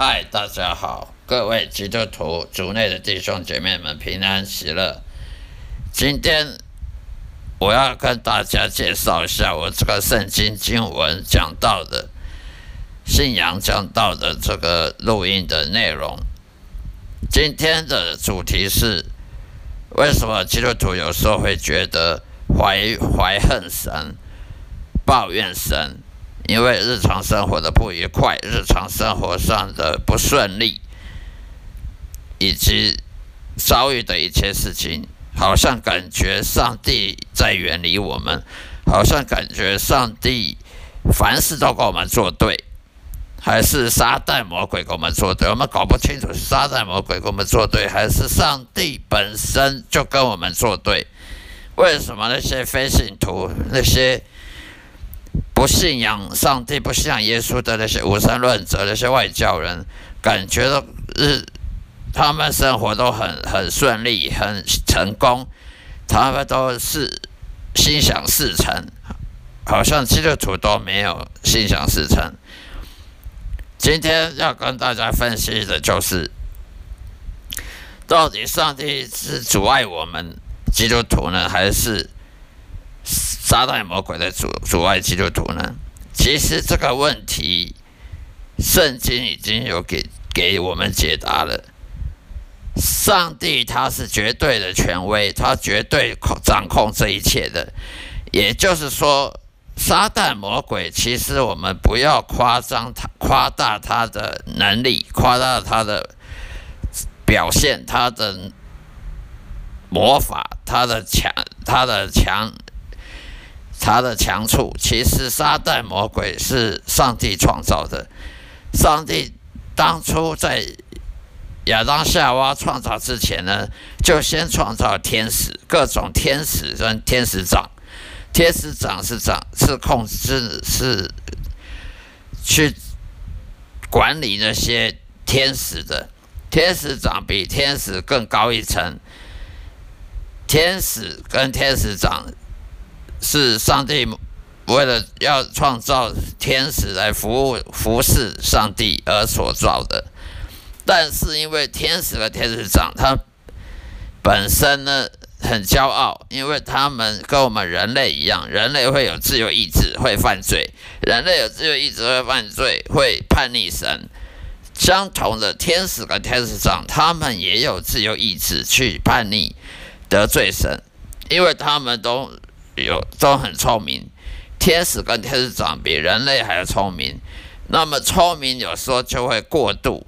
嗨，大家好，各位基督徒族内的弟兄姐妹们平安喜乐。今天我要跟大家介绍一下我这个圣经经文讲到的信仰讲到的这个录音的内容。今天的主题是为什么基督徒有时候会觉得怀怀恨神、抱怨神？因为日常生活的不愉快，日常生活上的不顺利，以及遭遇的一切事情，好像感觉上帝在远离我们，好像感觉上帝凡事都跟我们作对，还是撒旦魔鬼跟我们作对？我们搞不清楚是撒旦魔鬼跟我们作对，还是上帝本身就跟我们作对？为什么那些非信徒那些？不信仰上帝、不信仰耶稣的那些无神论者、那些外教人，感觉到日他们生活都很很顺利、很成功，他们都是心想事成，好像基督徒都没有心想事成。今天要跟大家分析的就是，到底上帝是阻碍我们基督徒呢，还是？撒旦魔鬼的阻阻碍基督徒呢？其实这个问题，圣经已经有给给我们解答了。上帝他是绝对的权威，他绝对掌控这一切的。也就是说，撒旦魔鬼其实我们不要夸张他、夸大他的能力，夸大他的表现，他的魔法，他的强，他的强。他的强处，其实撒旦魔鬼是上帝创造的。上帝当初在亚当夏娃创造之前呢，就先创造天使，各种天使跟天使长。天使长是长是控制是去管理那些天使的。天使长比天使更高一层。天使跟天使长。是上帝为了要创造天使来服务服侍上帝而所造的，但是因为天使和天使长他本身呢很骄傲，因为他们跟我们人类一样，人类会有自由意志，会犯罪；人类有自由意志会犯罪，会叛逆神。相同的，天使和天使长他们也有自由意志去叛逆得罪神，因为他们都。有都很聪明，天使跟天使长比人类还要聪明。那么聪明有时候就会过度，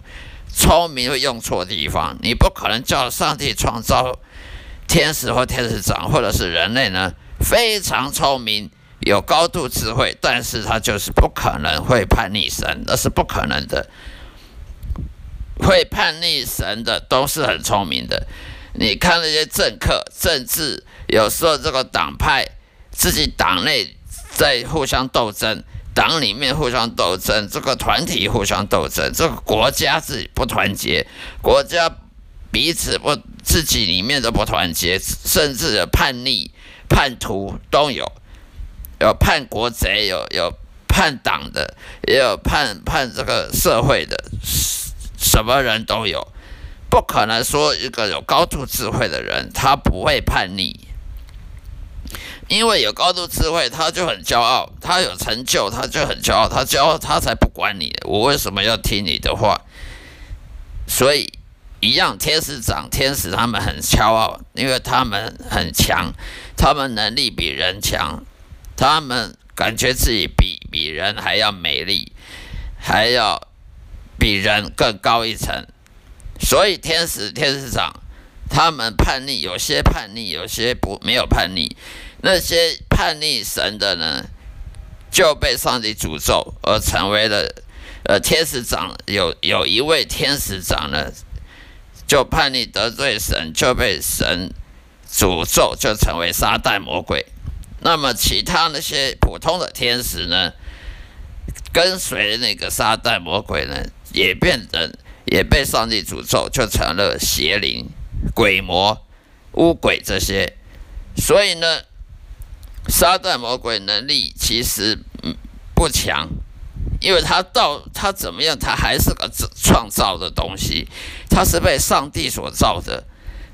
聪明会用错地方。你不可能叫上帝创造天使或天使长或者是人类呢？非常聪明，有高度智慧，但是他就是不可能会叛逆神，那是不可能的。会叛逆神的都是很聪明的。你看那些政客、政治，有时候这个党派。自己党内在互相斗争，党里面互相斗争，这个团体互相斗争，这个国家自己不团结，国家彼此不自己里面都不团结，甚至有叛逆、叛徒都有，有叛国贼，有有叛党的，也有叛叛这个社会的，什么人都有，不可能说一个有高度智慧的人他不会叛逆。因为有高度智慧，他就很骄傲；他有成就，他就很骄傲。他骄傲，他才不管你。我为什么要听你的话？所以，一样，天使长、天使他们很骄傲，因为他们很强，他们能力比人强，他们感觉自己比比人还要美丽，还要比人更高一层。所以，天使、天使长他们叛逆，有些叛逆，有些不没有叛逆。那些叛逆神的呢，就被上帝诅咒，而成为了呃天使长。有有一位天使长呢，就叛逆得罪神，就被神诅咒，就成为撒旦魔鬼。那么其他那些普通的天使呢，跟随那个撒旦魔鬼呢，也变成也被上帝诅咒，就成了邪灵、鬼魔、巫鬼这些。所以呢。撒旦魔鬼能力其实不强，因为他到他怎么样，他还是个创造的东西，他是被上帝所造的，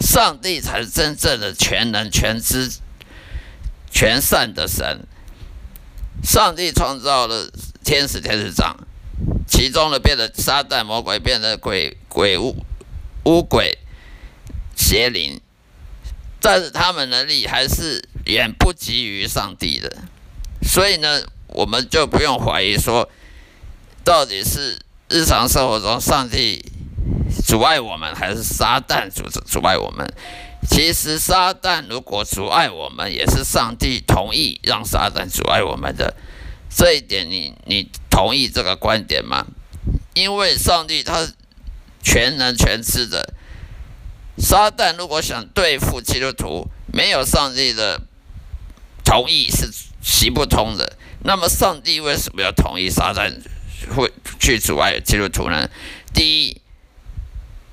上帝才是真正的全能、全知、全善的神。上帝创造了天使、天使长，其中的变得撒旦、魔鬼，变得鬼、鬼巫、巫鬼、邪灵，但是他们能力还是远不及于上帝的，所以呢，我们就不用怀疑说。到底是日常生活中上帝阻碍我们，还是撒旦阻阻碍我们？其实撒旦如果阻碍我们，也是上帝同意让撒旦阻碍我们的。这一点，你你同意这个观点吗？因为上帝他全能全知的，撒旦如果想对付基督徒，没有上帝的同意是行不通的。那么上帝为什么要同意撒旦？会去阻碍基督徒呢？第一，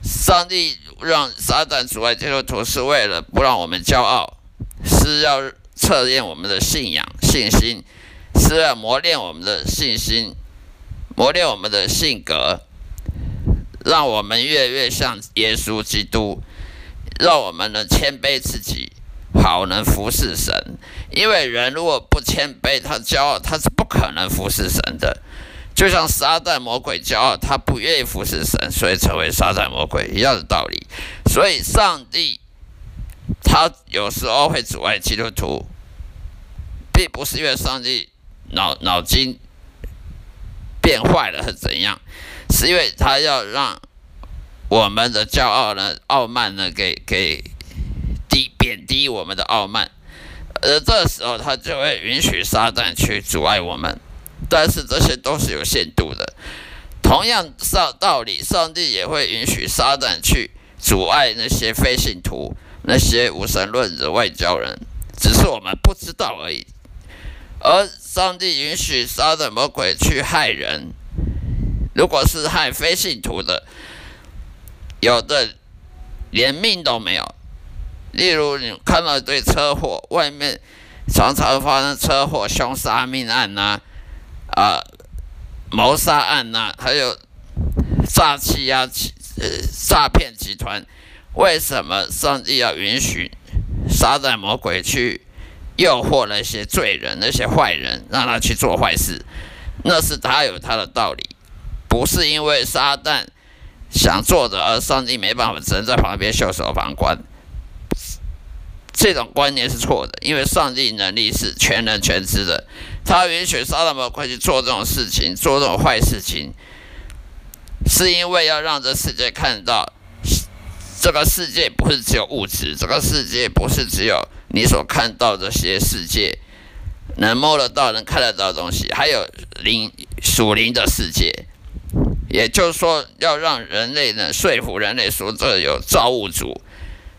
上帝让撒旦阻碍基督徒，是为了不让我们骄傲，是要测验我们的信仰信心，是要磨练我们的信心，磨练我们的性格，让我们越越像耶稣基督，让我们能谦卑自己，好能服侍神。因为人如果不谦卑，他骄傲，他是不可能服侍神的。就像撒旦魔鬼骄傲，他不愿意服侍神，所以成为撒旦魔鬼一样的道理。所以上帝他有时候会阻碍基督徒，并不是因为上帝脑脑筋变坏了是怎样，是因为他要让我们的骄傲呢、傲慢呢给给低贬低我们的傲慢，而这时候他就会允许撒旦去阻碍我们。但是这些都是有限度的。同样上道理，上帝也会允许撒旦去阻碍那些非信徒、那些无神论的外交人，只是我们不知道而已。而上帝允许撒旦魔鬼去害人，如果是害非信徒的，有的连命都没有。例如，你看到一堆车祸，外面常常发生车祸、凶杀、命案呐。啊，谋杀案呐，还有诈欺啊，呃，诈骗集团，为什么上帝要允许撒旦魔鬼去诱惑那些罪人、那些坏人，让他去做坏事？那是他有他的道理，不是因为撒旦想做的，而上帝没办法，只能在旁边袖手旁观。这种观念是错的，因为上帝能力是全能全知的，他允许撒旦魔鬼去做这种事情，做这种坏事情，是因为要让这世界看到，这个世界不是只有物质，这个世界不是只有你所看到这些世界能摸得到、能看得到的东西，还有灵属灵的世界。也就是说，要让人类呢说服人类说，这有造物主。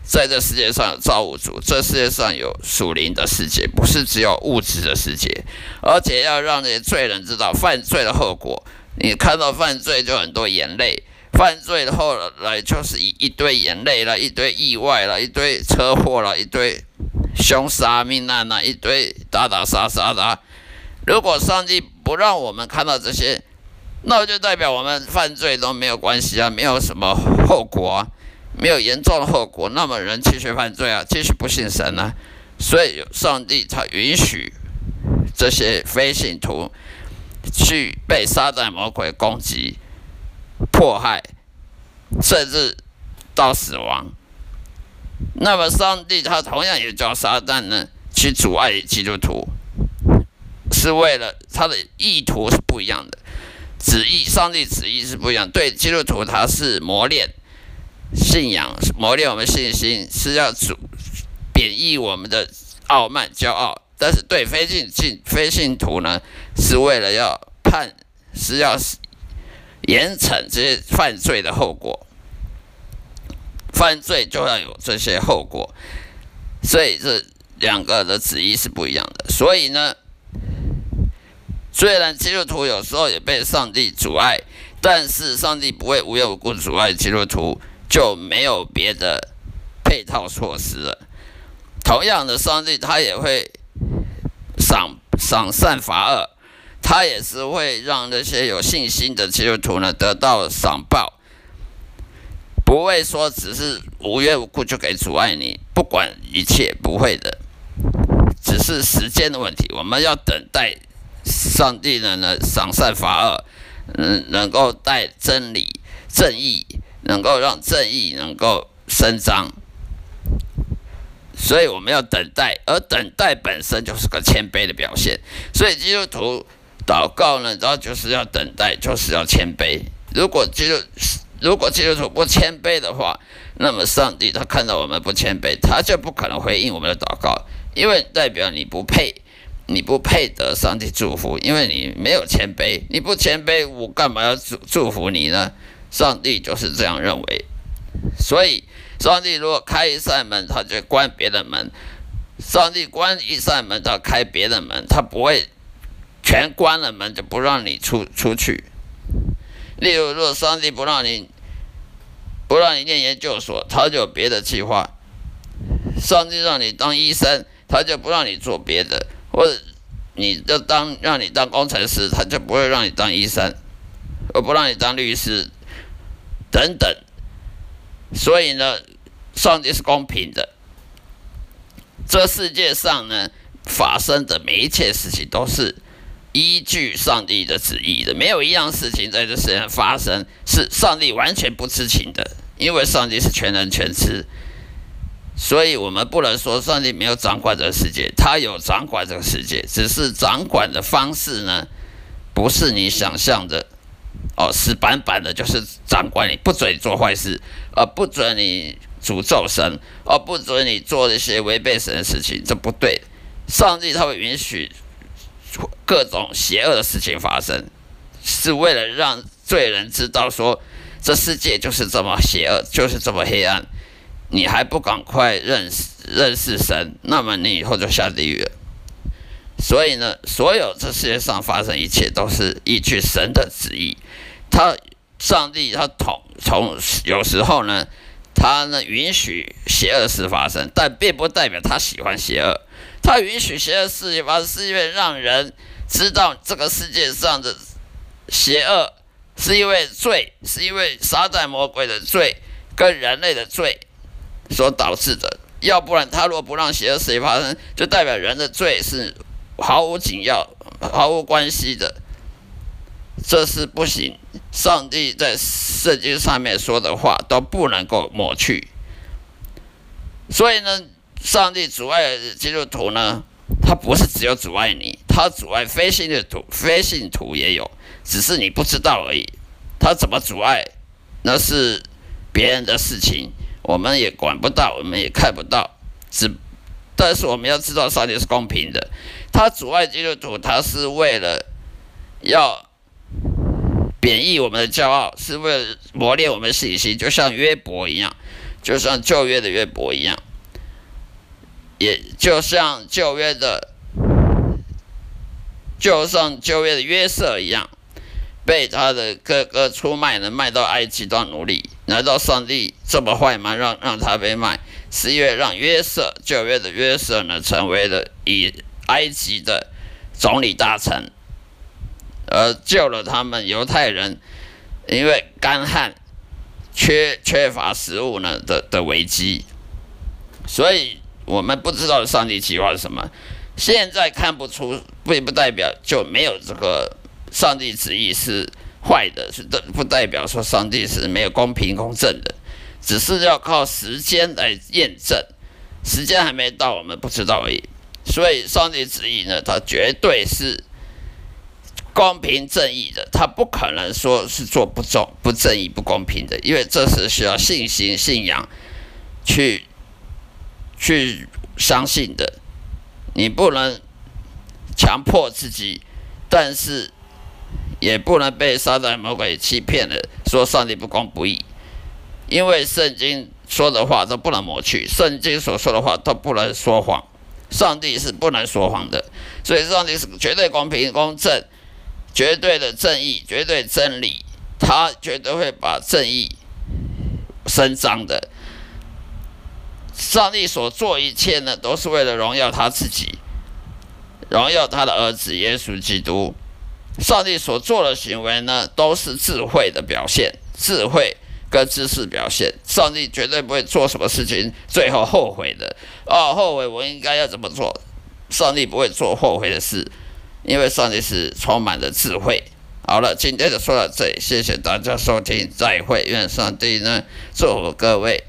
在这世界上有造物主，这世界上有属灵的世界，不是只有物质的世界。而且要让那些罪人知道犯罪的后果。你看到犯罪就很多眼泪，犯罪的后来就是一一堆眼泪了，一堆意外了，一堆车祸了，一堆凶杀命案了，一堆打打杀杀的。如果上帝不让我们看到这些，那就代表我们犯罪都没有关系啊，没有什么后果啊。没有严重的后果，那么人继续犯罪啊，继续不信神啊，所以上帝他允许这些非信徒去被撒旦魔鬼攻击、迫害，甚至到死亡。那么上帝他同样也叫撒旦呢去阻碍基督徒，是为了他的意图是不一样的，旨意上帝旨意是不一样。对基督徒他是磨练。信仰磨练我们信心，是要主贬义我们的傲慢骄傲；但是对非信信非信徒呢，是为了要判，是要严惩这些犯罪的后果。犯罪就要有这些后果，所以这两个的旨意是不一样的。所以呢，虽然基督徒有时候也被上帝阻碍，但是上帝不会无缘无故阻碍基督徒。就没有别的配套措施了。同样的，上帝他也会赏赏善罚恶，他也是会让那些有信心的基督徒呢得到赏报，不会说只是无缘无故就给阻碍你，不管一切不会的，只是时间的问题。我们要等待上帝呢呢赏善罚恶，嗯，能够带真理正义，能够让正义能够伸张。所以我们要等待，而等待本身就是个谦卑的表现。所以基督徒。祷告呢，然后就是要等待，就是要谦卑。如果基督如果基督徒不谦卑的话，那么上帝他看到我们不谦卑，他就不可能回应我们的祷告，因为代表你不配，你不配得上帝祝福，因为你没有谦卑。你不谦卑，我干嘛要祝祝福你呢？上帝就是这样认为。所以，上帝如果开一扇门，他就关别的门；上帝关一扇门，他开别的门，他不会。全关了门就不让你出出去。例如，如果上帝不让你不让你念研究所，他就有别的计划；上帝让你当医生，他就不让你做别的；或者你就当让你当工程师，他就不会让你当医生，而不让你当律师等等。所以呢，上帝是公平的。这世界上呢，发生的每一切事情都是。依据上帝的旨意的，没有一样事情在这世界上发生是上帝完全不知情的，因为上帝是全能全知，所以我们不能说上帝没有掌管这个世界，他有掌管这个世界，只是掌管的方式呢，不是你想象的，哦，死板板的，就是掌管你，不准你做坏事，而不准你诅咒神，而不准你做一些违背神的事情，这不对，上帝他会允许。各种邪恶的事情发生，是为了让罪人知道说，这世界就是这么邪恶，就是这么黑暗。你还不赶快认识认识神，那么你以后就下地狱了。所以呢，所有这世界上发生一切，都是依据神的旨意。他上帝他统从有时候呢，他呢允许邪恶事发生，但并不代表他喜欢邪恶。他允许邪恶事情发生，是因为让人知道这个世界上的邪恶是因为罪，是因为撒旦魔鬼的罪跟人类的罪所导致的。要不然，他若不让邪恶事情发生，就代表人的罪是毫无紧要、毫无关系的。这是不行。上帝在圣经上面说的话都不能够抹去。所以呢？上帝阻碍基督徒呢？他不是只有阻碍你，他阻碍非信的徒、非信徒也有，只是你不知道而已。他怎么阻碍？那是别人的事情，我们也管不到，我们也看不到。只，但是我们要知道，上帝是公平的。他阻碍基督徒，他是为了要贬义我们的骄傲，是为了磨练我们信心，就像约伯一样，就像旧约的约伯一样。也就像旧约的，就像旧约的约瑟一样，被他的哥哥出卖了，卖到埃及当奴隶。难道上帝这么坏吗？让让他被卖，是因为让约瑟旧约的约瑟呢，成为了以埃及的总理大臣，而救了他们犹太人，因为干旱、缺缺乏食物呢的的危机，所以。我们不知道上帝计划是什么，现在看不出，并不代表就没有这个上帝旨意是坏的，是的，不代表说上帝是没有公平公正的，只是要靠时间来验证，时间还没到，我们不知道而已。所以，上帝旨意呢，他绝对是公平正义的，他不可能说是做不正、不正义、不公平的，因为这是需要信心、信仰去。去相信的，你不能强迫自己，但是也不能被撒旦魔鬼欺骗了，说上帝不公不义，因为圣经说的话都不能抹去，圣经所说的话都不能说谎，上帝是不能说谎的，所以上帝是绝对公平公正、绝对的正义、绝对真理，他绝对会把正义伸张的。上帝所做一切呢，都是为了荣耀他自己，荣耀他的儿子耶稣基督。上帝所做的行为呢，都是智慧的表现，智慧个姿势表现。上帝绝对不会做什么事情最后后悔的。哦，后悔我应该要怎么做？上帝不会做后悔的事，因为上帝是充满了智慧。好了，今天就说到这里，谢谢大家收听，再会。愿上帝呢祝福各位。